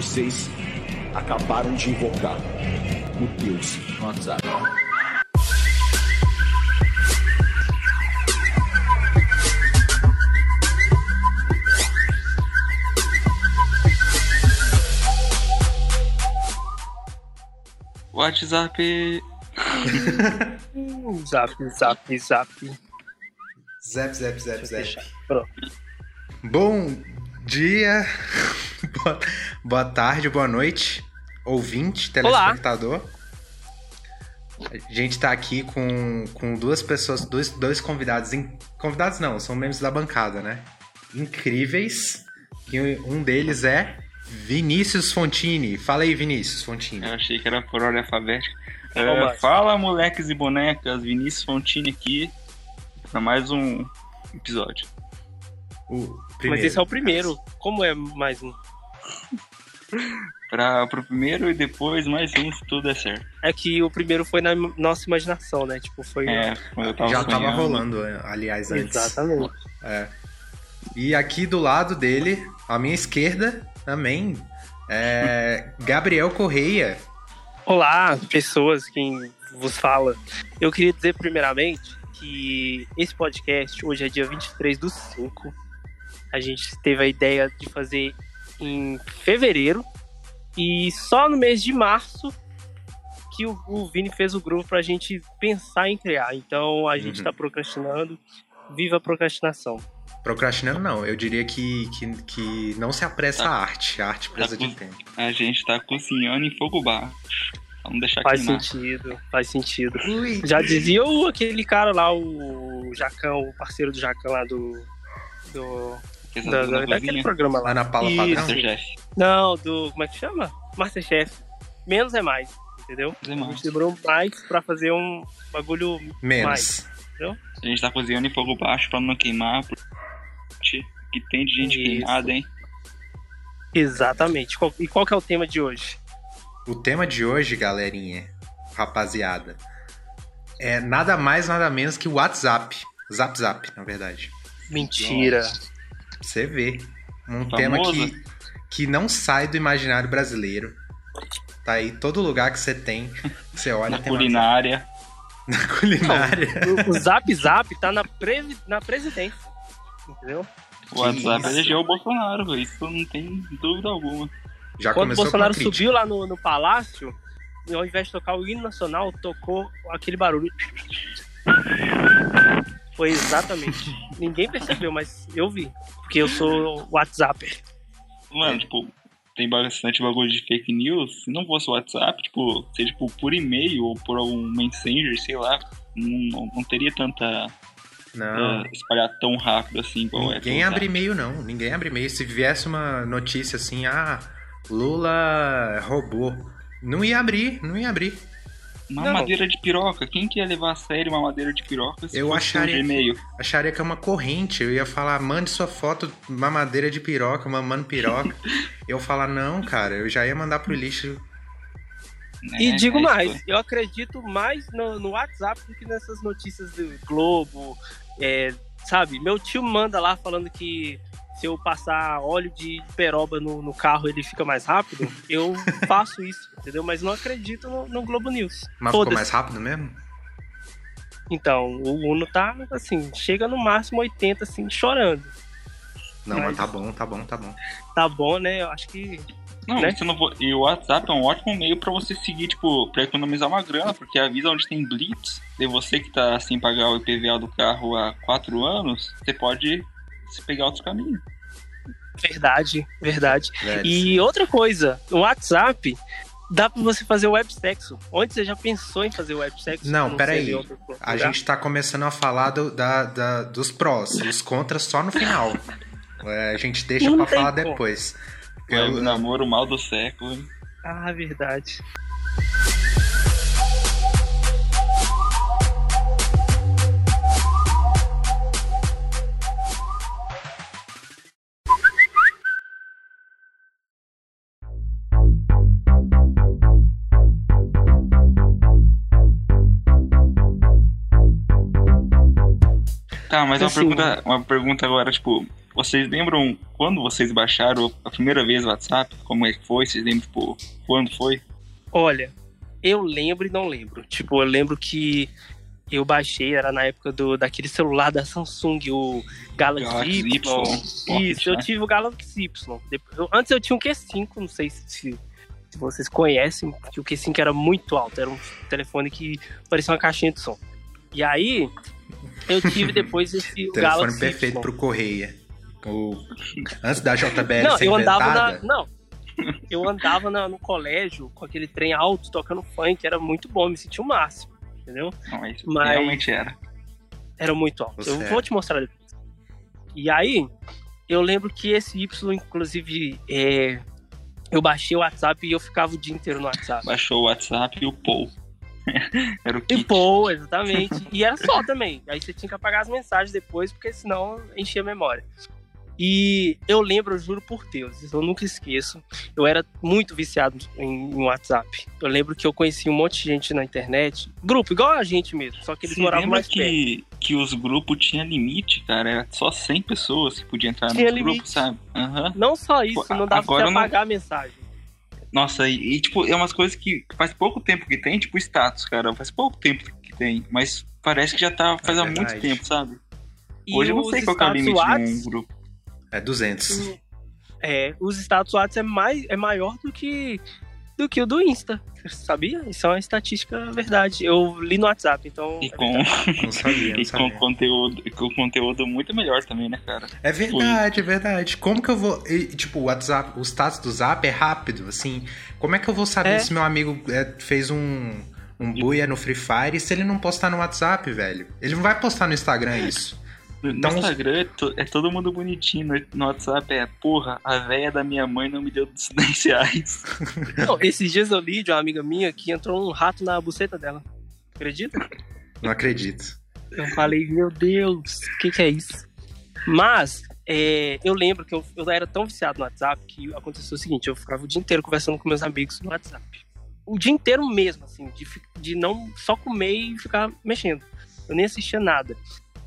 Vocês acabaram de invocar o Deus no WhatsApp. WhatsApp. zap, zap, zap. Zap, zap, zap, zap. Pronto. Bom dia, boa, tarde, boa noite, ouvinte, telespectador. A gente tá aqui com, com duas pessoas, dois, dois convidados. in- Convidados não, são membros da bancada, né? Incríveis. E um deles é Vinícius Fontini. Fala aí, Vinícius Fontini. Eu achei que era por ordem alfabética. É, fala, moleques e bonecas. Vinícius Fontini aqui. Pra mais um episódio. O Mas esse é o primeiro. Como é mais um? Pra, pro primeiro e depois mais um, se tudo der certo. É que o primeiro foi na nossa imaginação, né? Tipo, foi. É, eu tava Já tava sonhando. rolando, aliás, antes. Exatamente. É. E aqui do lado dele, à minha esquerda, também, é Gabriel Correia. Olá, pessoas, quem vos fala. Eu queria dizer primeiramente que esse podcast, hoje é dia 23 do 5. A gente teve a ideia de fazer em fevereiro. E só no mês de março que o, o Vini fez o grupo pra gente pensar em criar. Então a gente Uhum. tá procrastinando. Viva a procrastinação. Procrastinando não, eu diria que, que, que não se apressa a arte. A arte precisa de com- tempo. A gente tá cozinhando em fogo baixo. Vamos deixar Faz queimar. sentido, faz sentido. Já dizia o, aquele cara lá, o Jacão, o parceiro do Jacão lá do. do da, da, daquele programa lá. Lá na Paula Isso. Padrão. Masterchef. Não, do. Como é que chama? Masterchef. Menos é mais, entendeu? A mais. gente demorou mais pra fazer um bagulho. Menos. A gente tá cozinhando em fogo baixo pra não queimar. porque Que tem de gente Isso. queimada, hein? Exatamente. Qual- E qual que é o tema de hoje? O tema de hoje, galerinha, rapaziada, é nada mais, nada menos que o WhatsApp. Zap Zap, na verdade. Mentira. Você vê. Um Famoso. tema que, que não sai do imaginário brasileiro. Tá aí, todo lugar que você tem, você olha Na culinária. Na culinária. O, o Zap Zap tá na, previ- na presidência. Entendeu? O WhatsApp elegeu o Bolsonaro, velho. Isso não tem dúvida alguma. Já Quando o começou Bolsonaro subiu lá no, no palácio, e ao invés de tocar o hino nacional, tocou aquele barulho. Foi exatamente. Ninguém percebeu, mas eu vi. Porque eu sou WhatsApper. Mano, tipo, tem bastante bagulho de fake news. Se não fosse o WhatsApp, tipo, se tipo por e-mail ou por algum Messenger, sei lá, não, não- não teria tanta. Não. eh, espalhar tão rápido assim igual é. Ninguém pelo abre e-mail, não. Ninguém abre e-mail. Se viesse uma notícia assim, ah, Lula roubou. Não ia abrir, não ia abrir. Mamadeira de piroca. Quem que ia levar a sério mamadeira de piroca se Eu fosse acharia um e-mail? Acharia que é uma corrente. Eu ia falar, mande sua foto mamadeira de piroca, mamando piroca. eu falar, não, cara, eu já ia mandar pro lixo. E É, digo é mais, isso. eu acredito mais no, no WhatsApp do que nessas notícias do Globo. é, sabe, meu tio manda lá falando que se eu passar óleo de peroba no, no carro ele fica mais rápido. Eu faço isso, entendeu? Mas não acredito no, no Globo News. Mas ficou mais rápido mesmo? Então, o Uno tá assim, chega no máximo 80, assim, chorando. Não, mas Mas- tá bom, tá bom, tá bom. Tá bom, né? Eu acho que. Não, né? você não vo- e o WhatsApp é um ótimo meio pra você seguir, tipo, pra economizar uma grana, porque avisa onde tem blitz. E você que tá sem pagar o IPVA do carro há quatro anos, você pode se pegar outros caminhos. Verdade, verdade. Velho. E outra coisa, o WhatsApp dá pra você fazer websexo. Onde você já pensou em fazer websexo? Não, sei, peraí. A gente tá começando a falar do- da, da- dos prós, os contras só no final. É, a gente deixa Não pra tem falar como. depois. É eu- o namoro mal do século. Ah, verdade. Tá, mas uma Assim, pergunta, uma pergunta agora, tipo, vocês lembram quando vocês baixaram a primeira vez o WhatsApp? Como é que foi? Vocês lembram, tipo, quando foi? Olha, eu lembro e não lembro. Tipo, eu lembro que eu baixei, era na época do, daquele celular da Samsung, o Galaxy, Galaxy Y. Y. Isso, eu né? tive o Galaxy Y. Eu, antes eu tinha um Q5, não sei se, se vocês conhecem, que o Q5 era muito alto, era um telefone que parecia uma caixinha de som. E aí, eu tive depois esse telefone Galaxy perfeito y. pro Correia. O... Antes da JBL não, ser eu andava na... Não, eu andava na, no colégio com aquele trem alto, tocando funk, era muito bom, me sentia o máximo entendeu? Não, mas, mas realmente era. Era muito alto. Você eu vou te mostrar depois. E aí, eu lembro que esse Y, inclusive, é, eu baixei o WhatsApp e eu ficava o dia inteiro no WhatsApp. Baixou o WhatsApp e o Paul. era o kit. E Paul, exatamente. e era só também. Aí você tinha que apagar as mensagens depois, porque senão enchia a memória. E eu lembro, eu juro por Deus, eu nunca esqueço. Eu era muito viciado em, em, WhatsApp. Eu lembro que eu conheci um monte de gente na internet, grupo, igual a gente mesmo, só que eles Você moravam mais que, perto. que os grupos tinham limite, cara? Era só 100 pessoas que podiam entrar tinha no limite. grupo, sabe? Uhum. Não só isso, não dava Agora pra apagar não... a mensagem. Nossa, e, e, tipo, é umas coisas que faz pouco tempo que tem, tipo status, cara. Faz pouco tempo que tem, mas parece que já tá faz é há muito tempo, sabe? Hoje eu não sei qual é o limite de um grupo. É 200. É, os status WhatsApp é, mais, é maior do que, do que o do Insta. Sabia? Isso é uma estatística verdade. Eu li no WhatsApp, então. E é com, não sabia, não e sabia. com conteúdo, com conteúdo muito melhor também, né, cara? É verdade, é verdade. Como que eu vou. Tipo, o WhatsApp, o status do Zap é rápido, assim. Como é que eu vou saber é. se meu amigo é, fez um, um buia no Free Fire se ele não postar no WhatsApp, velho? Ele não vai postar no Instagram isso. No então, Instagram é, to, é, todo mundo bonitinho. No, WhatsApp é, porra, a véia da minha mãe não me deu 10 reais. Não, esses dias eu li de uma amiga minha que entrou um rato na buceta dela. Acredita? Não acredito. Eu falei, meu Deus, o que, que é isso? Mas, é, eu lembro que eu, eu era tão viciado no WhatsApp que aconteceu o seguinte: eu ficava o dia inteiro conversando com meus amigos no WhatsApp. O dia inteiro mesmo, assim, de, de não só comer e ficar mexendo. Eu nem assistia nada.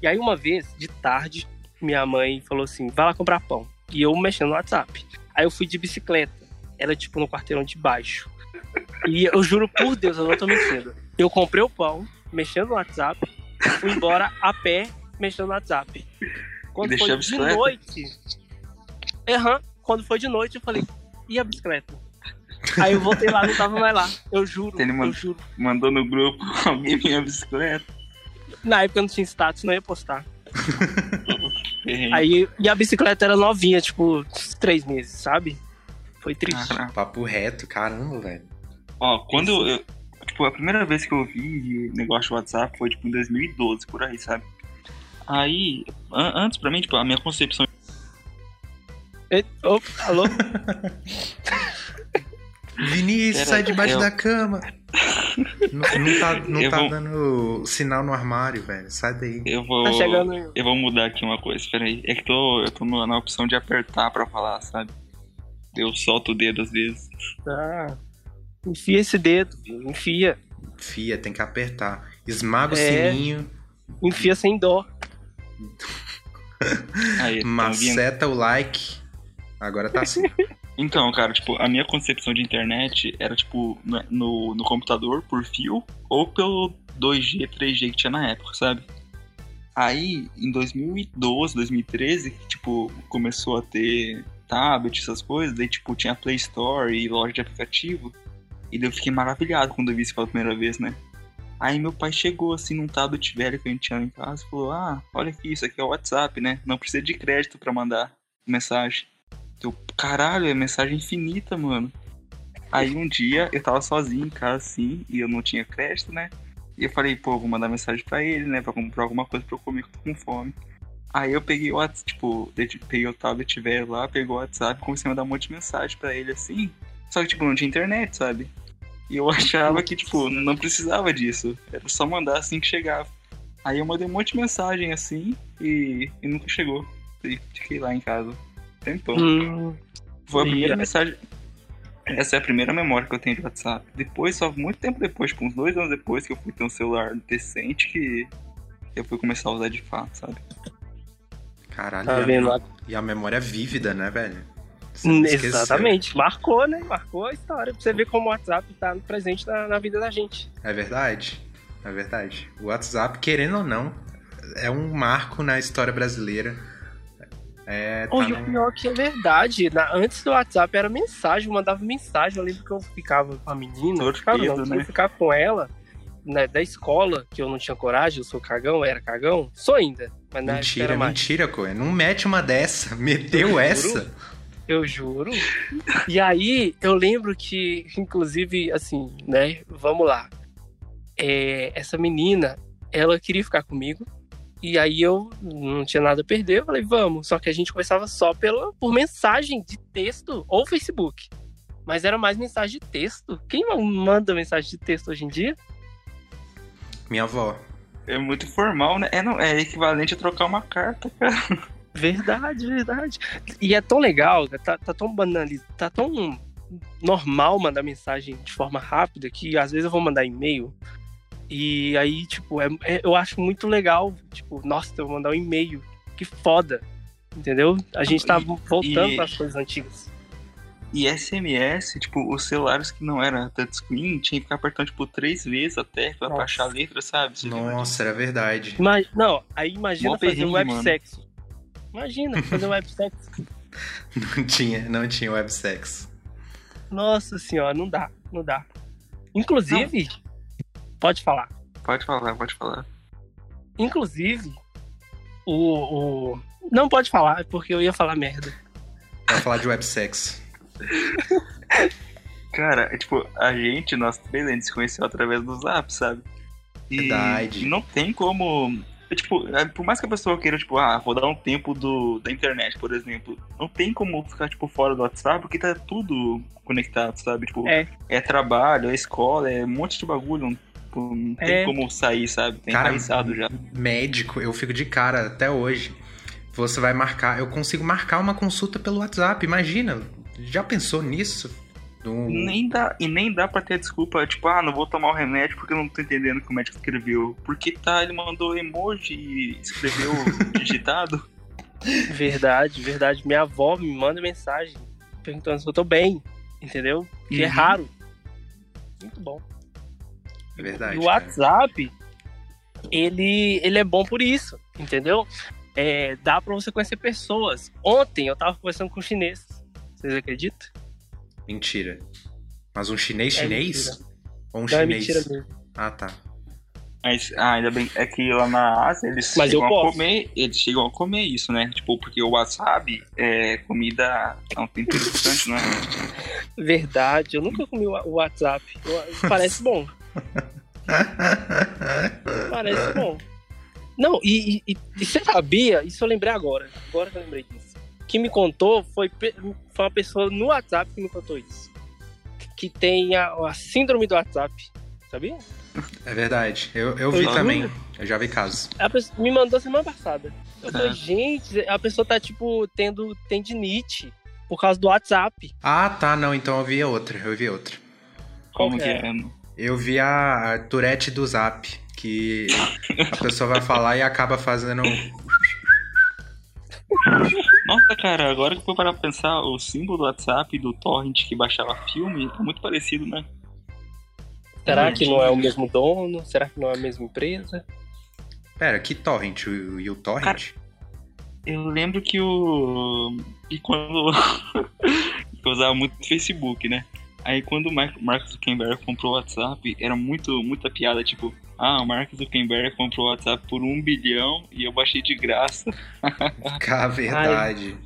E aí, uma vez, de tarde, minha mãe falou assim: vai lá comprar pão. E eu mexendo no WhatsApp. Aí eu fui de bicicleta. Era tipo no quarteirão de baixo. E eu juro por Deus, eu não tô mentindo. Eu comprei o pão, mexendo no WhatsApp, fui embora a pé, mexendo no WhatsApp. Quando foi de noite. Uhum, quando foi de noite, eu falei, e a bicicleta? Aí eu voltei lá, não tava mais lá. Eu juro, Ele eu juro. Mandou no grupo alguém minha bicicleta. Na época eu não tinha status, não ia postar. Aí, e a bicicleta era novinha, tipo, três meses, sabe? Foi triste. Ah, papo reto, caramba, velho. Ó, quando eu, Tipo, a primeira vez que eu vi negócio de WhatsApp foi, tipo, em 2012, por aí, sabe? Aí, an antes, pra mim, tipo, a minha concepção... E, oh, alô? Vinícius, sai debaixo eu... da cama. Não, não tá, não tá vou... dando sinal no armário, velho. Sai daí. Eu vou. Tá chegando... Eu vou mudar aqui uma coisa, peraí. É que tô, eu tô na opção de apertar pra falar, sabe? Eu solto o dedo às vezes. Tá. Enfia esse dedo, enfia. Enfia, tem que apertar. Esmaga é... o sininho. Enfia sem dó. Aí, Maceta o like. Agora tá assim. Então, cara, tipo, a minha concepção de internet era, tipo, no, no computador, por fio, ou pelo 2G, 3G que tinha na época, sabe? Aí, em 2012, 2013, tipo, começou a ter tablet, essas coisas, daí, tipo, tinha Play Store e loja de aplicativo, e daí eu fiquei maravilhado quando eu vi isso pela primeira vez, né? Aí meu pai chegou, assim, num tablet velho que a gente tinha em casa e falou, ah, olha aqui, isso aqui é o WhatsApp, né? Não precisa de crédito para mandar mensagem. Eu, caralho, é mensagem infinita, mano. Aí um dia eu tava sozinho em casa assim, e eu não tinha crédito, né? E eu falei, pô, vou mandar mensagem pra ele, né? Pra comprar alguma coisa pra eu comer que eu tô com fome. Aí eu peguei o WhatsApp, tipo, peguei o tablet velho lá, pegou o WhatsApp comecei a mandar um monte de mensagem pra ele assim. Só que, tipo, não tinha internet, sabe? E eu achava que, tipo, não precisava disso. Era só mandar assim que chegava. Aí eu mandei um monte de mensagem assim e, e nunca chegou. E fiquei lá em casa. Tempão. Hum, Foi a primeira mensagem. Essa é a primeira memória que eu tenho de WhatsApp. Depois, só muito tempo depois, tipo, uns dois anos depois que eu fui ter um celular decente, que eu fui começar a usar de fato, sabe? Caralho, Tá e, vendo? a, e a memória é vívida, né, velho? Exatamente. Marcou, né? Marcou a história. Pra você ver como o WhatsApp tá presente na, na vida da gente. É verdade. É verdade. O WhatsApp, querendo ou não, é um marco na história brasileira. É, tá Oh, e o no- pior que é verdade. Na- antes do WhatsApp era mensagem, eu mandava mensagem. Eu lembro que eu ficava com a menina. Eu ficava, não, né? eu ficava com ela né, da escola, que eu não tinha coragem, eu sou cagão, era cagão. Sou ainda. Mas na Mentira, era mais. mentira, Coen. Não mete uma dessa. Meteu juro. essa. Eu juro. E aí, eu lembro que, inclusive, assim, né? Vamos lá. É, essa menina, ela queria ficar comigo. E aí eu não tinha nada a perder. Eu falei, vamos. Só que a gente conversava só pela, por mensagem de texto ou Facebook. Mas era mais mensagem de texto. Quem manda mensagem de texto hoje em dia? Minha avó. É muito formal, né? É, não, é equivalente a trocar uma carta, cara. Verdade, verdade. E é tão legal, tá, tá tão banalizado, tá tão normal mandar mensagem de forma rápida que às vezes eu vou mandar e-mail e aí, tipo, é, é- eu acho muito legal, tipo, nossa, eu vou mandar um e-mail, que foda, entendeu? A gente tá E- voltando para as coisas antigas. E SMS, tipo, os celulares que não eram touchscreen tinha que ficar apertando, tipo, três vezes até pra Nossa. baixar a letra, sabe? Você? Nossa, era verdade. Ima- não, aí imagina Mó fazer perrengue, websexo. Imagina fazer websexo. Não tinha, não tinha websex. Nossa senhora, não dá, não dá. Inclusive, pode falar. Pode falar, pode falar. Inclusive, o, o. Não pode falar, porque eu ia falar merda. Pra falar de websex. Cara, é, tipo, a gente, nós três, a gente se conheceu através do Zap, sabe? E Verdade. não tem como. é, Tipo, é, por mais que a pessoa queira, tipo, ah, vou dar um tempo do, da internet, por exemplo, não tem como ficar, tipo, fora do WhatsApp, porque tá tudo conectado, sabe? Tipo, É. é trabalho, é escola, é um monte de bagulho, tipo, não tem É. como sair, sabe? Tem Cara, já. Médico, eu fico de cara até hoje. Você vai marcar, eu consigo marcar uma consulta pelo WhatsApp, imagina. Já pensou nisso? No- Nem dá, e nem dá pra ter desculpa, tipo, ah, não vou tomar o remédio porque eu não tô entendendo o que o médico escreveu. Porque tá, ele mandou emoji e escreveu digitado. Verdade, verdade. Minha avó me manda mensagem perguntando se eu tô bem, entendeu? Que é Uhum. raro. Muito bom. É verdade. E o cara. WhatsApp, ele, ele é bom por isso, entendeu? É, dá pra você conhecer pessoas. Ontem eu tava conversando com um chinês. Vocês acreditam? Mentira. Mas um chinês É chinês? mentira. Ou um Não é chinês? mentira mesmo. Ah, tá. Mas, ah, ainda bem, é que lá na Ásia eles Mas eu chegam a comer, eles chegam a comer isso, né? Tipo, porque o wasabi é comida, é um tempero não é? Verdade, eu nunca comi o WhatsApp. Parece bom. Parece bom. Não, e, e- e- você sabia, isso eu lembrei agora, agora que eu lembrei disso. Que me contou foi, foi uma pessoa no WhatsApp que me contou isso. Que tem a, a síndrome do WhatsApp, sabia? É verdade. Eu, eu vi Eu também. Eu já vi casos. A pessoa me mandou semana passada. Eu falei, Ah. gente, a pessoa tá, tipo, tendo tendinite por causa do WhatsApp. Ah, tá. Não, então eu vi outra. Eu vi outra. Como que que é? Eu vi a, a Tourette do Zap. Que a pessoa vai falar e acaba fazendo. Nossa, cara, agora que eu vou parar pra pensar, o símbolo do WhatsApp e do torrent que baixava filme é muito parecido, né? Será que não é o mesmo dono? Será que não é a mesma empresa? Pera, que torrent? O, e o torrent? Eu lembro que o. E quando. eu usava muito o Facebook, né? Aí quando o Mark Zuckerberg comprou o WhatsApp, era muito, muita piada, tipo, ah, o Mark Zuckerberg comprou o WhatsApp por um bilhão e eu baixei de graça. Cá, verdade.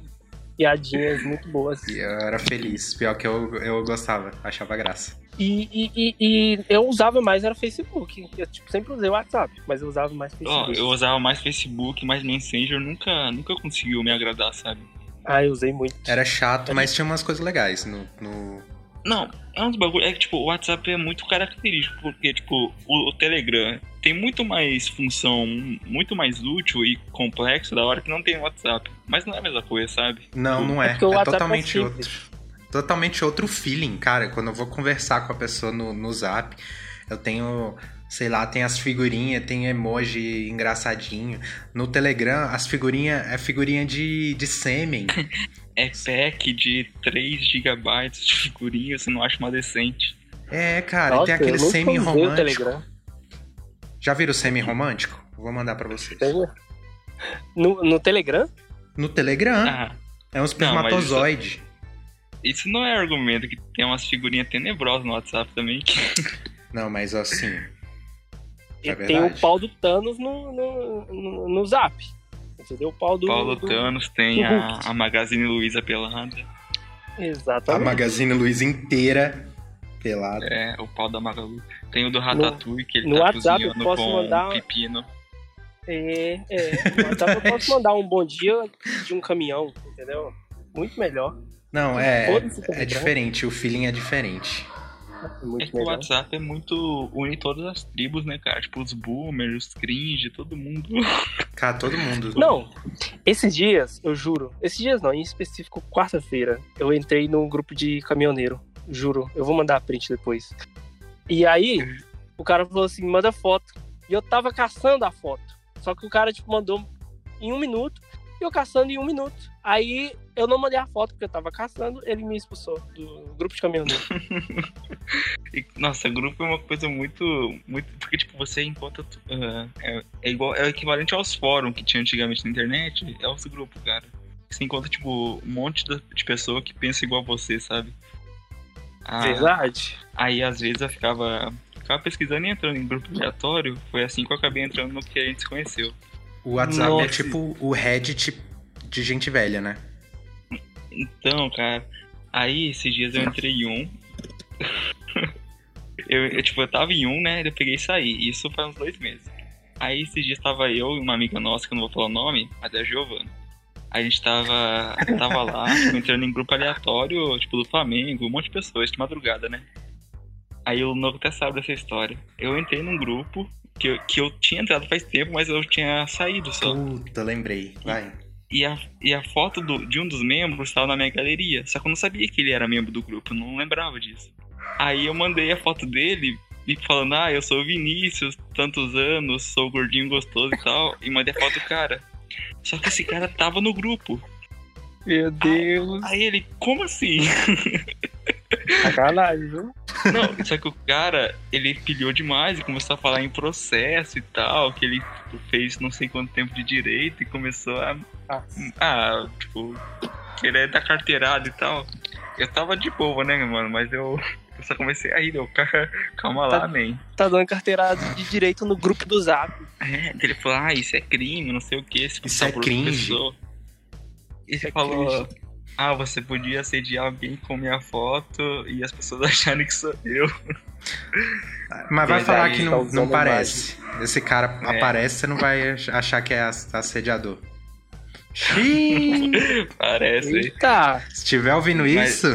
Piadinhas muito boas. E eu era feliz. Pior que eu, eu gostava. Achava graça. E, e, e, e eu usava mais era Facebook. Eu tipo, sempre usei o WhatsApp, mas eu usava mais Facebook. eu usava mais Facebook, mas Messenger nunca, nunca conseguiu me agradar, sabe? Ah, eu usei muito. Era chato, mas tinha umas coisas legais no. no... Não, é uns bagulho. É que, tipo, o WhatsApp é muito característico, porque, tipo, o, o Telegram tem muito mais função, muito mais útil e complexo da hora que não tem o WhatsApp. Mas não é a mesma coisa, sabe? Não, não é. É WhatsApp é totalmente simples. outro. Totalmente outro feeling, cara. Quando eu vou conversar com a pessoa no, no zap, eu tenho Sei lá, tem as figurinhas, tem emoji engraçadinho. No Telegram, as figurinhas é figurinha de, de sêmen. é pack de 3 GB de figurinha, você não acha uma decente. É, cara, Nossa, tem aquele semi-romântico. Já viram o semi-romântico? Vou mandar para vocês. No, no Telegram? No Telegram. Ah. É um espermatozoide. Não, isso, isso, não é argumento que tem umas figurinhas tenebrosas no WhatsApp também. Não, mas assim. É tem o pau do Thanos no, no, no, no zap. Entendeu? O pau do. Paulo do... Thanos tem a, a Magazine Luiza pelada. Exatamente. A Magazine Luiza inteira pelada. É, o pau da Magalu. Tem o do Ratatouille, que ele no tá WhatsApp cozinhando eu posso com mandar... um pepino. É, é. No WhatsApp eu posso mandar um bom dia de um caminhão, entendeu? Muito melhor. Não, é, é diferente, o feeling é diferente. É, é que o WhatsApp é muito. une todas as tribos, né, cara? Tipo, os boomers, os cringe, todo mundo. Cara, todo mundo. Não, esses dias, eu juro. Esses dias não, em específico, quarta-feira, eu entrei num grupo de caminhoneiro. Juro. Eu vou mandar a print depois. E aí, o cara falou assim: manda foto. E eu tava caçando a foto. Só que o cara, tipo, mandou em um minuto e eu caçando em um minuto. Aí eu não mandei a foto porque eu tava caçando, ele me expulsou do grupo de caminhoneiros. Nossa, grupo é uma coisa muito. muito porque, tipo, você encontra. Uh, é, é, igual, é o equivalente aos fóruns que tinha antigamente na internet. É os grupos, cara. Você encontra, tipo, um monte de pessoa que pensa igual a você, sabe? Ah, Verdade. Aí, às vezes, eu ficava, ficava pesquisando e entrando em grupo aleatório. Foi assim que eu acabei entrando no que a gente se conheceu. O WhatsApp é Nossa. é tipo o Reddit de gente velha, né? Então, cara, aí esses dias eu entrei em um. eu, eu, tipo, eu tava em um, né? Eu peguei e saí. Isso faz uns dois meses. Aí esses dias tava eu e uma amiga nossa, que eu não vou falar o nome, mas é a Giovana. A gente tava, tava lá, tipo, entrando em grupo aleatório, tipo, do Flamengo, um monte de pessoas, de madrugada, né? Aí o Novo até sabe dessa história. Eu entrei num grupo que eu, que eu tinha entrado faz tempo, mas eu tinha saído só. Puta, lembrei. Vai. E a, e a foto do, de um dos membros estava na minha galeria. Só que eu não sabia que ele era membro do grupo, eu não lembrava disso. Aí eu mandei a foto dele e falando, ah, eu sou o Vinícius, tantos anos, sou gordinho gostoso e tal. E mandei a foto do cara. Só que esse cara tava no grupo. Meu Deus. Aí, aí ele, como assim? Sacanagem, viu? Não, só que o cara, ele pilhou demais e começou a falar em processo e tal, que ele fez não sei quanto tempo de direito e começou a. Ah, tipo, querer dar carteirada e tal. Eu tava de boa, né, mano? Mas eu, eu só comecei a rir, eu, calma tá, lá, man. Tá dando carteirada de direito no grupo do Zap. É, ele falou, ah, isso é crime, não sei o que. Isso é cringe. E você é falou, cringe ah, você podia assediar alguém com minha foto e as pessoas acharem que sou eu. Mas vai falar que não, não parece. Esse cara é. aparece, você não vai achar que é assediador. Parece. Eita. Se estiver ouvindo mas, isso.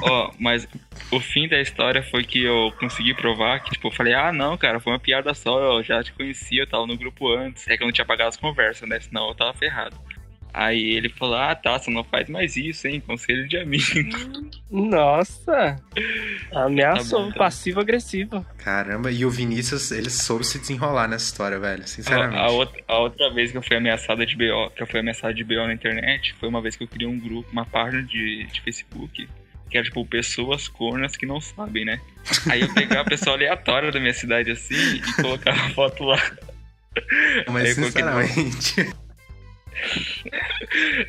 ó, mas o fim da história foi que eu consegui provar que, tipo, eu falei, ah, não, cara, foi uma piada só, eu já te conhecia, eu tava no grupo antes. É que eu não tinha pagado as conversas, né? Senão eu tava ferrado. Aí ele falou: Ah, tá, você não faz mais isso, hein? Conselho de amigo. Nossa! Ameaçou, tá tá passivo-agressivo. Caramba, e o Vinícius, ele soube se desenrolar nessa história, velho, sinceramente. A, a, outra, a outra vez que eu fui ameaçada de BO, que eu fui ameaçado de BO na internet, foi uma vez que eu criei um grupo, uma página de, de Facebook, que era tipo pessoas cornas que não sabem, né? Aí eu pegava a pessoa aleatória da minha cidade assim e colocava a foto lá. Mas sinceramente.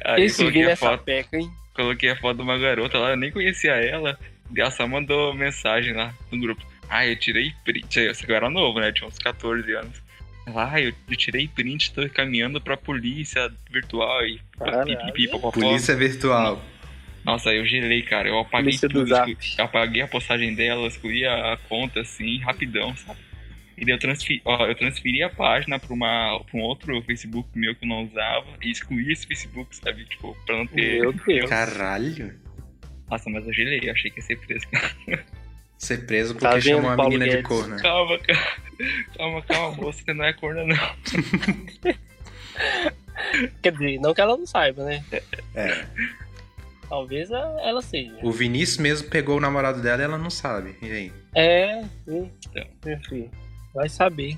Aí Esse coloquei a foto, peca, hein? Coloquei a foto de uma garota lá, eu nem conhecia ela. Ela só mandou mensagem lá no grupo. Ah, eu tirei print. Esse eu era novo, né? Tinha uns 14 anos. Ah, eu, eu tirei print, tô caminhando pra polícia virtual e pipipi, Polícia virtual. Nossa, eu gelei, cara. Eu apaguei polícia tudo. Eu apaguei a postagem dela, excluí a conta assim, rapidão, sabe? E eu transferi, ó, eu transferi a página pra, uma, pra um outro Facebook meu que eu não usava e excluí esse Facebook, sabe? Tipo, pra não ter. Meu Deus. Caralho. Nossa, mas eu gelei, achei que ia ser preso. Ser preso tá porque tá chamou a menina Guedes. de corna. Calma, calma. Calma, calma, moça, você não é corna, não. Quer dizer, não que ela não saiba, né? É. Talvez ela seja. O Vinícius mesmo pegou o namorado dela e ela não sabe. E aí? É, sim. Então. Enfim. Vai saber.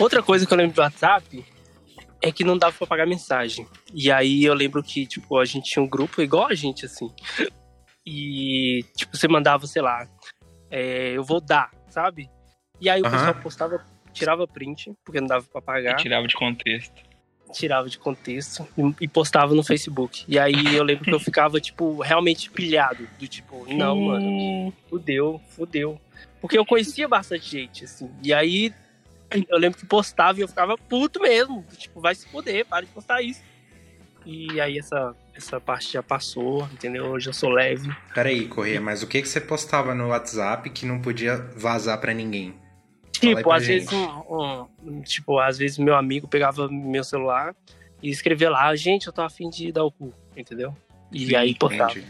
Outra coisa que eu lembro do WhatsApp é que não dava pra pagar mensagem. E aí eu lembro que, tipo, a gente tinha um grupo igual a gente, assim. E, tipo, você mandava, sei lá, é, eu vou dar, sabe? E aí o pessoal postava, tirava print, porque não dava pra pagar. E tirava de contexto. Tirava de contexto e, e postava no Facebook. E aí eu lembro que eu ficava, tipo, realmente pilhado. Do tipo, não, mano, fudeu, fudeu. Porque eu conhecia bastante gente, assim. E aí eu lembro que postava e eu ficava puto mesmo. Tipo, vai se foder, para de postar isso. E aí essa, essa parte já passou, entendeu? Hoje eu sou leve. Peraí, Corrêa, mas o que, que você postava no WhatsApp que não podia vazar para ninguém? Tipo, às gente. vezes um, um, tipo, às vezes meu amigo pegava meu celular e escrevia lá, gente, eu tô afim de dar o cu, entendeu? E Sim, aí postava. Entendi.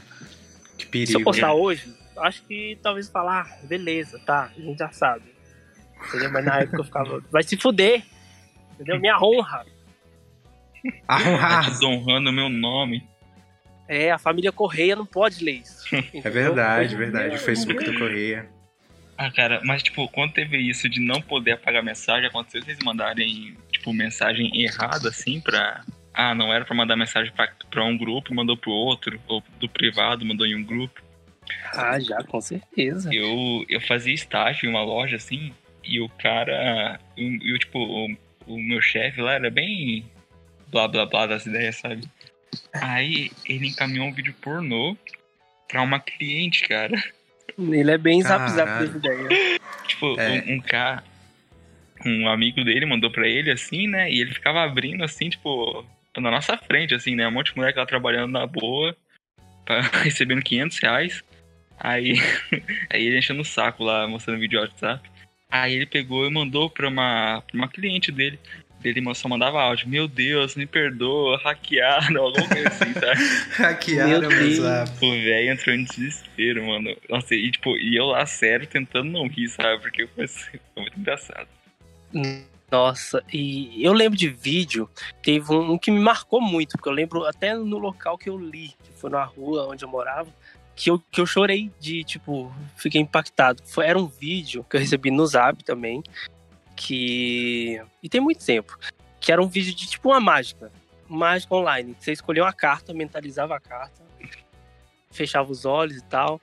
Que perigo. Se eu postar hoje, acho que talvez falar, ah, beleza, tá, a gente já sabe. Entendeu? Mas na época eu ficava, vai se fuder. Entendeu? Minha honra. A honra. Tá desonrando o meu nome. É, a família Correia não pode ler isso. é verdade, é verdade. O Facebook do Correia. Ah, cara, mas tipo, quando teve isso de não poder apagar mensagem, aconteceu vocês mandarem, tipo, mensagem errada, assim, pra. Ah, não era pra mandar mensagem pra, pra um grupo, mandou pro outro, ou do privado, mandou em um grupo. Ah, já, com certeza. Eu, eu fazia estágio em uma loja, assim, e o cara. E o, tipo, o, o meu chefe lá era bem blá blá blá das ideias, sabe? Aí ele encaminhou um vídeo pornô pra uma cliente, cara. Ele é bem zap zap das ideias. tipo, é. um, um cara. Um amigo dele mandou pra ele assim, né? E ele ficava abrindo assim, tipo, na nossa frente, assim, né? Um monte de moleque lá trabalhando na boa, pra, recebendo 500 reais. Aí, aí ele enchendo o saco lá, mostrando vídeo WhatsApp. Aí ele pegou e mandou pra uma, pra uma cliente dele. Ele só mandava áudio. Meu Deus, me perdoa, hackearam, alguma coisa assim, tá? hackearam meu WhatsApp. O velho entrou em desespero, mano. Nossa, e tipo, e eu lá sério tentando não rir, sabe? Porque foi, foi muito engraçado. Nossa, e eu lembro de vídeo, teve um, um, que me marcou muito, porque eu lembro até no local que eu li, que foi na rua onde eu morava que eu, que eu chorei de, tipo, fiquei impactado. Foi, era um vídeo que eu recebi no Zap também, que. E tem muito tempo. Que era um vídeo de tipo uma mágica. Mágica online. Você escolheu uma carta, mentalizava a carta, fechava os olhos e tal.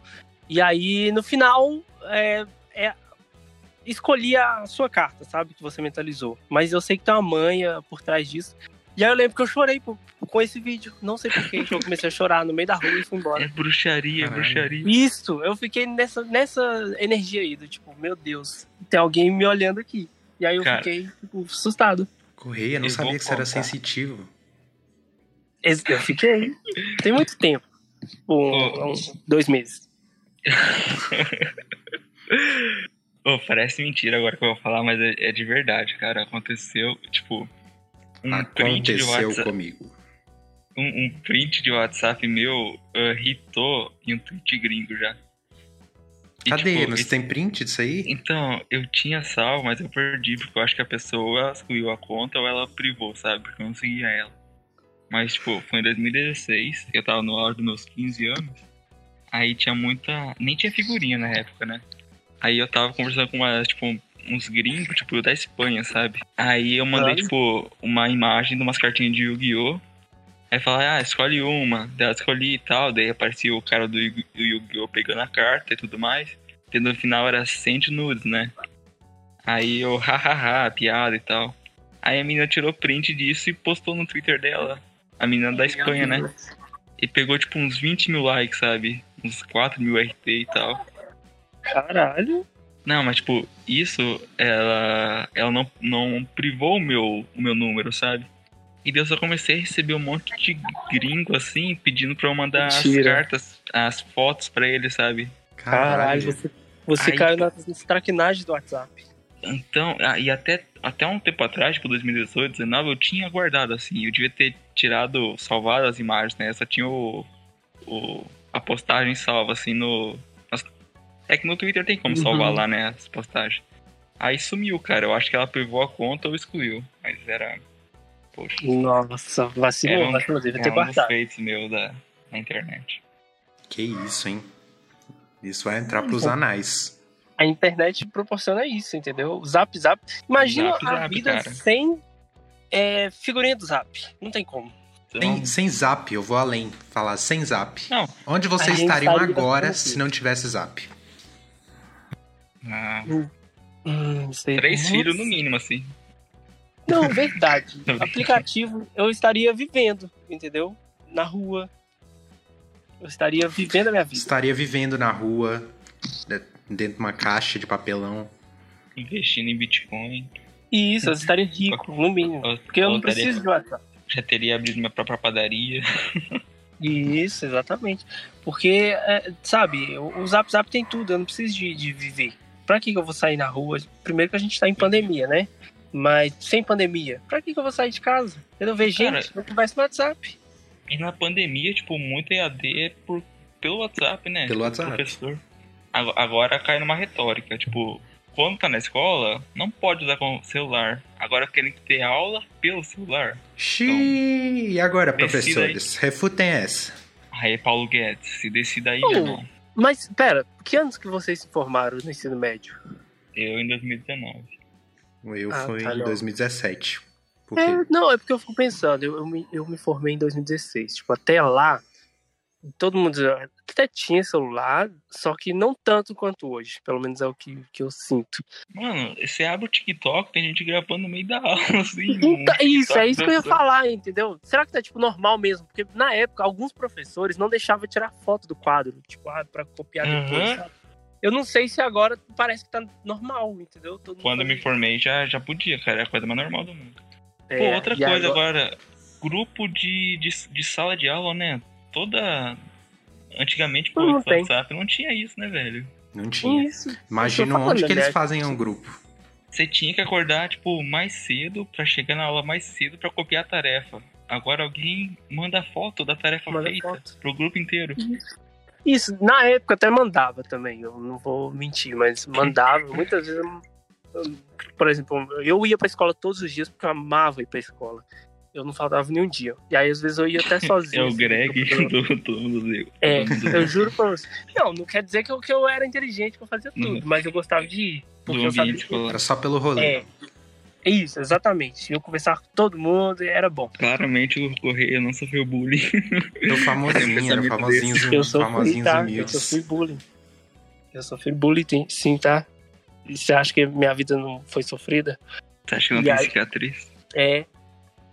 E aí, no final, é, é, escolhia a sua carta, sabe? Que você mentalizou. Mas eu sei que tem uma manha por trás disso. E aí eu lembro que eu chorei com esse vídeo. Não sei porquê. eu comecei a chorar no meio da rua e fui embora. É bruxaria, Caralho. bruxaria. Isso, eu fiquei nessa, nessa energia aí, do tipo, meu Deus, tem alguém me olhando aqui. E aí eu Cara, fiquei tipo, assustado. Correia, não sabia que você era sensitivo. Eu fiquei. Tem muito tempo. Um, uns dois meses. oh, parece mentira agora que eu vou falar, mas é, é de verdade, cara. Aconteceu, tipo, um Aconteceu comigo. Um, um, print de WhatsApp meu uh, hitou em um tweet gringo já. E, Cadê? Tipo, Você esse... tem print disso aí? Então, eu tinha salvo, mas eu perdi, porque eu acho que a pessoa excluiu a conta ou ela privou, sabe? Porque eu não seguia ela. Mas, tipo, foi em 2016, eu tava no auge dos meus 15 anos. Aí tinha muita. Nem tinha figurinha na época, né? Aí eu tava conversando com uma, tipo, uns gringos, tipo, da Espanha, sabe? Aí eu mandei, tipo, uma imagem de umas cartinhas de Yu-Gi-Oh! Aí fala, ah, escolhe uma. Daí eu escolhi e tal. Daí aparecia o cara do Yu-Gi-Oh! pegando a carta e tudo mais. E no final era send nudes, né? Aí eu, hahaha, piada e tal. Aí a menina tirou print disso e postou no Twitter dela. A menina da Espanha, né? E pegou tipo uns 20 mil likes, sabe? Uns 4 mil RT e tal. Caralho. Não, mas tipo, isso, ela, ela não, não privou o meu, o meu número, sabe? E daí eu só comecei a receber um monte de gringo, assim, pedindo pra eu mandar Mentira. as cartas, as fotos pra ele, sabe? Caralho, você, você Aí, caiu nas traquinagens do WhatsApp. Então, e até, até um tempo atrás, tipo 2018, 2019, eu tinha guardado, assim, eu devia ter tirado, salvado as imagens, né? Só tinha o, o, a postagem salva, assim, no, É que no Twitter tem como salvar lá, né, as postagens. Aí sumiu, cara. Eu acho que ela privou a conta ou excluiu. Mas era. Poxa. Nossa, vacilou, Era um, vacilou. Deve ter um guardado. feitos meu da, na internet. Que isso, hein? Isso vai entrar pros anais. A internet proporciona isso, entendeu? Zap Zap. Imagina Zap, a Zap, vida cara. sem é, figurinha do Zap. Não tem como. Então, Sem, sem zap, eu vou além. Falar sem zap. Não. Onde vocês estariam estaria agora se não tivesse zap? ah, Hum, sei. três Nossa. filhos no mínimo, assim. Não, verdade. Aplicativo, eu estaria vivendo, entendeu? Na rua. Eu estaria vivendo a minha vida. Estaria vivendo na rua, de- dentro de uma caixa de papelão. Investindo em Bitcoin. E isso, eu estaria rico, no mínimo. Porque eu não preciso de WhatsApp. Já teria abrido minha própria padaria. Isso, exatamente. Porque, é, sabe, o, o Zap Zap tem tudo, eu não preciso de, de viver. Pra que, que eu vou sair na rua? Primeiro que a gente tá em pandemia, né? Mas sem pandemia, pra que, que eu vou sair de casa? Eu não vejo Cara, gente, eu converso no WhatsApp. E na pandemia, tipo, muito EAD é por, pelo WhatsApp, né? Pelo WhatsApp. Professor. Ago- Agora cai numa retórica, tipo, quando tá na escola, não pode usar com celular. Agora querem ter aula pelo celular. Xiii, e agora, professores? Refutem essa. Aí, Paulo Guedes, se decida aí, Oh. Mas, pera, que anos que vocês se formaram no ensino médio? Eu em 2019. Eu Ah, fui tá, em não. 2017. Por quê? É, não, é porque eu fico pensando, eu, eu, me, eu me formei em 2016. Tipo, até lá, todo mundo até tinha celular, só que não tanto quanto hoje. Pelo menos é o que, que eu sinto. Mano, você abre o TikTok, tem gente gravando no meio da aula, assim. Então, um isso, é isso que eu ia falar, entendeu? Será que tá, tipo, normal mesmo? Porque na época, alguns professores não deixavam tirar foto do quadro, tipo, ah, pra copiar depois, Uhum. sabe? Eu não sei se agora parece que tá normal, entendeu? Todo Quando eu me faz formei já, já podia, cara. É a coisa mais normal do mundo. isso. Pô, É, outra coisa agora, grupo de, de, de sala de aula, né? Toda. Antigamente, pô, Não esse tem. WhatsApp não tinha isso, né, velho? Não tinha. Isso. Imagina onde que eles fazem um grupo. Você tinha que acordar, tipo, mais cedo pra chegar na aula mais cedo pra copiar a tarefa. Agora alguém manda foto da tarefa Manda feita foto. pro grupo inteiro. Isso, na época até mandava também, eu não vou mentir, mas mandava. Muitas vezes, eu- por exemplo, eu ia pra escola todos os dias porque eu amava ir pra escola. Eu não faltava nenhum dia. E aí, às vezes, eu ia até É sozinho. o assim, Greg eu- do todo mundo deu. É, eu juro pra você. Não, não quer dizer que eu, que eu era inteligente, que eu fazia tudo, mas eu gostava de ir. Porque do eu sabia ambiente que... Era só pelo rolê. É. Isso, exatamente. Eu conversava com todo mundo e era bom. Claramente o Correia não sofreu bullying. Eu famosinho, era famosinhos, Eu sofri, famosinhos tá? Eu sofri bullying. Eu sofri bullying, sim, tá? E você acha que minha vida não foi sofrida? Você acha que não E tem aí- cicatriz? É,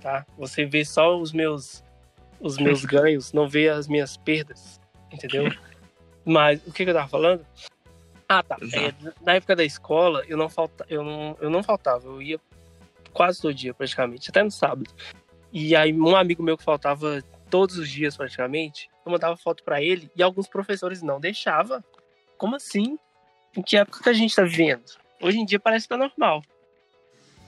tá? Você vê só os meus os meus ganhos, não vê as minhas perdas, entendeu? Mas o que, que eu tava falando? Ah, tá. É, na época da escola, eu não, falta, eu, não, eu não faltava, eu ia quase todo dia, praticamente, até no sábado. E aí, um amigo meu que faltava todos os dias, praticamente, eu mandava foto pra ele e alguns professores não deixavam. Como assim? Em que época que a gente tá vivendo? Hoje em dia parece que tá normal.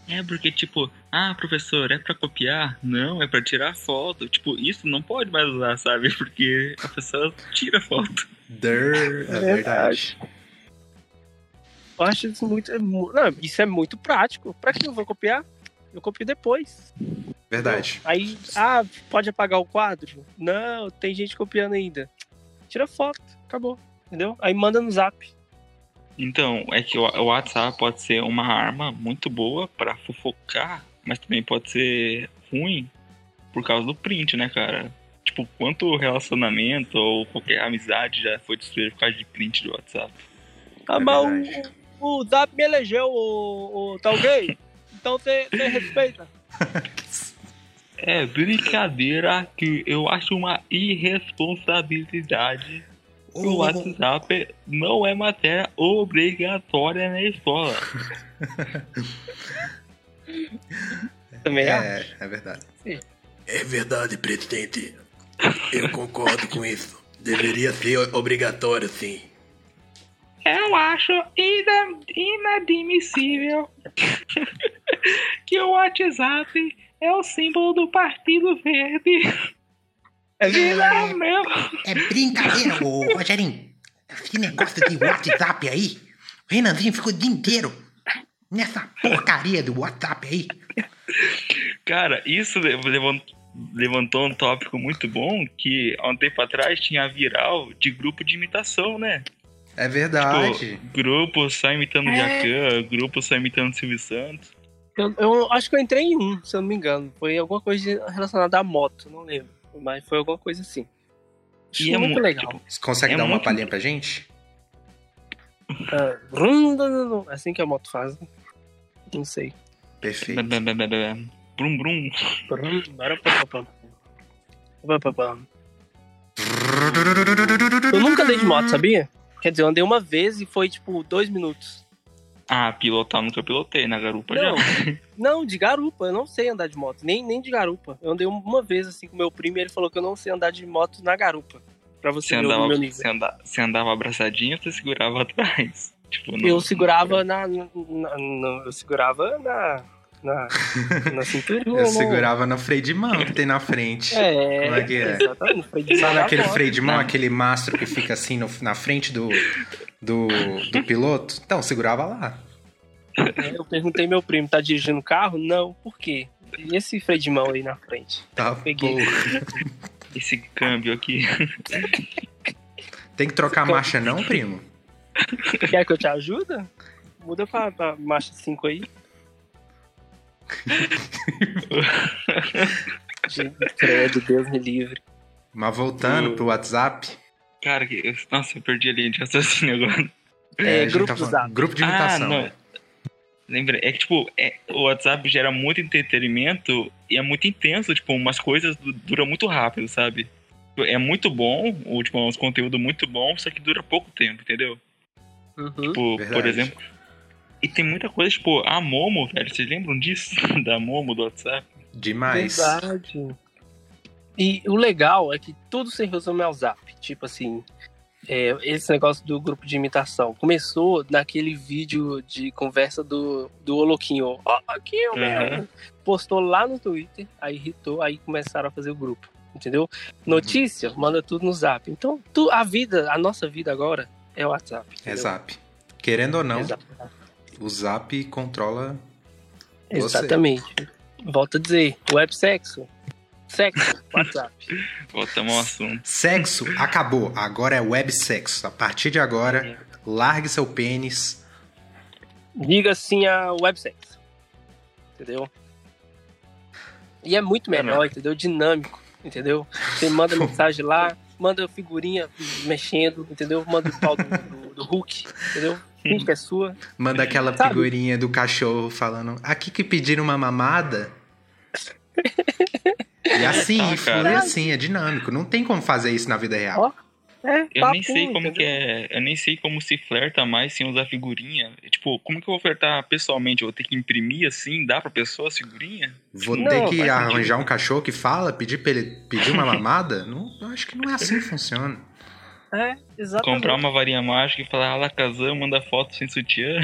É, porque, tipo, ah, professor, é pra copiar? Não, é pra tirar foto. Tipo, isso não pode mais usar, sabe? Porque a pessoa tira foto. Der, é verdade. Eu acho isso muito. é Não, isso é muito prático. Pra que eu vou copiar? Eu copio depois. Verdade. Aí, ah, pode apagar o quadro? Não, tem gente copiando ainda. Tira foto, acabou. Entendeu? Aí manda no zap. Então, é que o WhatsApp pode ser uma arma muito boa pra fofocar, mas também pode ser ruim por causa do print, né, cara? Tipo, quanto relacionamento ou qualquer amizade já foi destruído por causa de print do WhatsApp? Ah, É mas. O, zap me elegeu, o, o, tá ok? Então você respeita. É brincadeira que eu acho uma irresponsabilidade. O WhatsApp não é matéria obrigatória na escola. Também. É, é verdade. É verdade, presidente. Eu concordo com isso. Deveria ser obrigatório, sim. Eu acho ina- inadmissível que o WhatsApp é o símbolo do Partido Verde. É. É brincadeira, ô Rogerinho. Que negócio de WhatsApp aí? O Renanzinho ficou o dia inteiro nessa porcaria do WhatsApp aí. Cara, isso levantou, levantou um tópico muito bom que há um tempo atrás tinha a viral de grupo de imitação, né? É verdade. Tipo, grupo só imitando é. Jacan, grupo só imitando Silvio Santos. Eu, eu, acho que eu entrei em um, se eu não me engano. Foi alguma coisa relacionada à moto, não lembro. Mas foi alguma coisa assim. E é muito legal. Tipo, Você consegue é dar uma palhinha pra gente? Uh, assim que a moto faz. Não sei. Perfeito. Brum brum. Eu nunca dei de moto, sabia? Quer dizer, eu andei uma vez e foi tipo dois minutos. Ah, pilotar nunca pilotei, na garupa não, já. Não, de garupa, eu não sei andar de moto, nem, nem de garupa. Eu andei uma vez assim com meu primo e ele falou que eu não sei andar de moto na garupa. Pra você, você ver andava, o meu nível. Você andava, você andava abraçadinho ou você segurava atrás? Tipo, no, eu segurava na, na, na, Eu segurava na. Na, na cinturinha. Eu né? segurava no freio de mão que tem na frente. É, Como é que é? exatamente. Freio de Sabe aquele freio de mão, aquele mastro que fica assim no, na frente do, do, do piloto? Então, segurava lá. É, eu perguntei meu primo, tá dirigindo o carro? Não, por quê? E esse freio de mão aí na frente? Tá, peguei. Esse câmbio aqui. Tem que trocar a marcha não, primo? Quer que eu te ajude? Muda pra, pra marcha 5 aí. Credo, Deus me livre. Mas voltando pro WhatsApp. Cara, que, nossa, eu perdi a linha de raciocínio agora. É, é grupo, tá grupo de imitação. Ah, não. É. Lembra? É que, tipo, é, o WhatsApp gera muito entretenimento e é muito intenso, tipo, umas coisas duram muito rápido, sabe? É muito bom, ou, tipo, uns conteúdo muito bom, só que dura pouco tempo, entendeu? Uhum. Tipo, Verdade. por exemplo. E tem muita coisa, tipo, a Momo, velho, vocês lembram disso? da Momo do WhatsApp? Demais. Verdade. E o legal é que tudo se resume ao Zap. Tipo assim, é, esse negócio do grupo de imitação começou naquele vídeo de conversa do, do Oloquinho. Ó, aqui eu uhum. Postou lá no Twitter, aí irritou, aí começaram a fazer o grupo. Entendeu? Notícia, uhum. manda tudo no zap. Então, tu, a vida, a nossa vida agora é o WhatsApp. Entendeu? É zap. Querendo ou não, o zap controla. Exatamente. Você. Volto a dizer, web sexo Sexo, WhatsApp. Voltamos ao assunto. Sexo acabou. Agora é web sexo. A partir de agora, é. largue seu pênis. Diga sim a web sexo. Entendeu? E é muito melhor, é entendeu? Dinâmico, entendeu? Você manda mensagem lá, manda figurinha mexendo, entendeu? Manda o pau do, do, do Hulk, entendeu? É sua. Manda aquela Sabe? figurinha do cachorro falando: aqui que pediram uma mamada. E assim, ah, flui assim, é dinâmico. Não tem como fazer isso na vida real. Oh, é, eu nem sei como que é. Eu nem sei como se flerta mais sem usar figurinha. Tipo, como que eu vou flertar pessoalmente? Eu vou ter que imprimir assim, dar pra pessoa a figurinha? Vou não, ter que arranjar sentido. um cachorro que fala, pedir pra ele pedir uma mamada? não, eu acho que não é assim que funciona. É, exatamente. Comprar uma varinha mágica e falar, Alakazam, manda foto sem sutiã.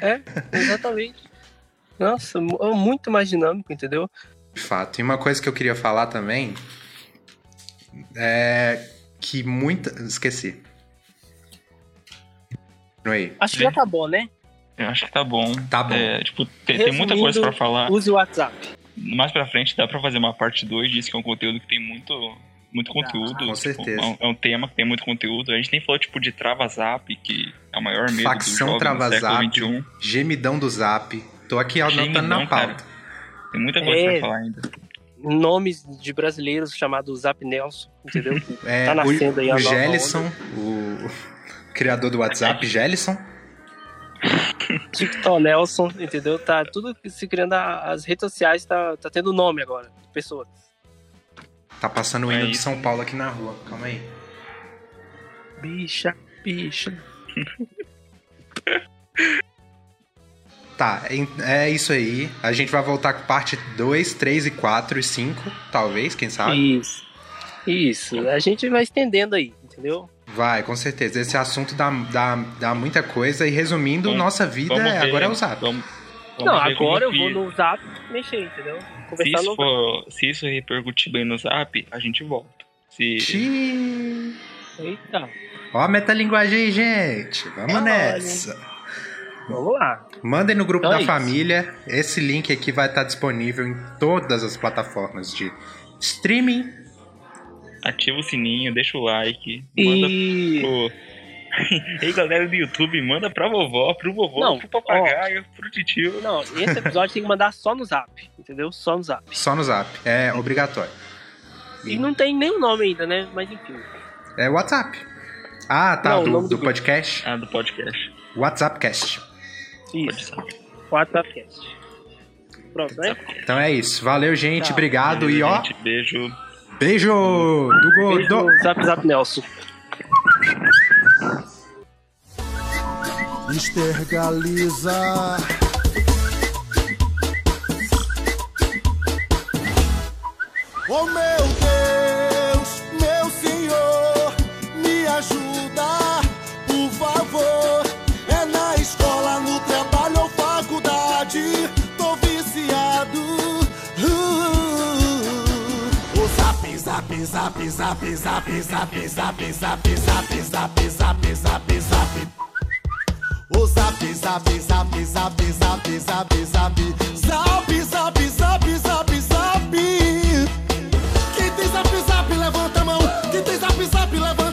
É, exatamente. Nossa, é muito mais dinâmico, entendeu? De fato. E uma coisa que eu queria falar também é que muita. Esqueci. Aí. Acho que já tá bom, né? Eu acho que tá bom. Tá bom. É, tipo, tem, tem, muita coisa pra falar. Use o WhatsApp. Mais pra frente dá pra fazer uma parte 2 disso, que é um conteúdo que tem muito, muito conteúdo. Ah, com tipo, certeza. É um, é um, tema que tem muito conteúdo. A gente nem falou, tipo, de Trava Zap, que é o maior medo Facção do Trava Zap, gemidão do Zap. Tô aqui anotando na pauta. Cara. Tem muita coisa é, pra falar ainda. Nomes de brasileiros chamados Zap Nelson, entendeu? É, tá nascendo o, aí a o Gelson, o criador do WhatsApp, Gelson. TikTok Nelson, entendeu? Tá tudo se criando, as redes sociais tá, tá tendo nome agora, pessoas. Tá passando o hino é de São Paulo aqui na rua, calma aí. Bicha, bicha. Tá, é isso aí. A gente vai voltar com parte 2, 3 e 4 e 5, talvez, quem sabe. Isso. Isso. A gente vai estendendo aí, entendeu? Vai, com certeza. Esse assunto dá, dá, dá muita coisa e resumindo, vamos, nossa vida é, agora é o Zap. Vamos, vamos Não, agora eu vou no Zap mexer, entendeu? Conversar se isso, for, se isso repercutir bem no Zap, a gente volta. Se... Eita. Ó a metalinguagem aí, gente. Vamos nessa. Vamos lá. Mandem no grupo Então da é isso. família. Esse link aqui vai estar disponível em todas as plataformas de streaming. Ativa o sininho, deixa o like. Manda E. pro. Ei, galera do YouTube, manda pra vovó, pro vovô, Não, pro papagaio, pro titio. Não, esse episódio tem que mandar só no zap, entendeu? Só no zap. Só no zap. É obrigatório. E não tem nenhum nome ainda, né? Mas enfim. É WhatsApp. Ah, tá. Não, o do do do podcast. Ah, do podcast. WhatsAppcast. Isso. WhatsAppcast. Pronto, né? Então é isso. Valeu, gente. Tchau. Obrigado. E Valeu, ó, gente, Beijo. beijo do Beijo, Gordo. Zap Zap Nelson. Estergaliza. O meu zap, zap, zap, zap, zap, zap, zap, zap, zap, zap, zap. O zap, zap, zap, zap, zap, zap, zap, zap, zap, zap, zap, zap. Quem tem zap, zap, levanta a mão. Quem tem zap, zap, levanta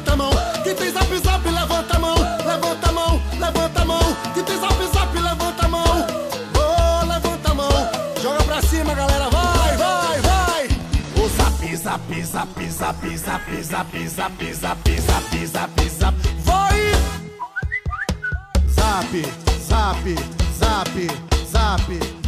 zap, zap, zap, zap, zap, zap, zap, zap, zap. Vai. Zap, zap, zap, zap.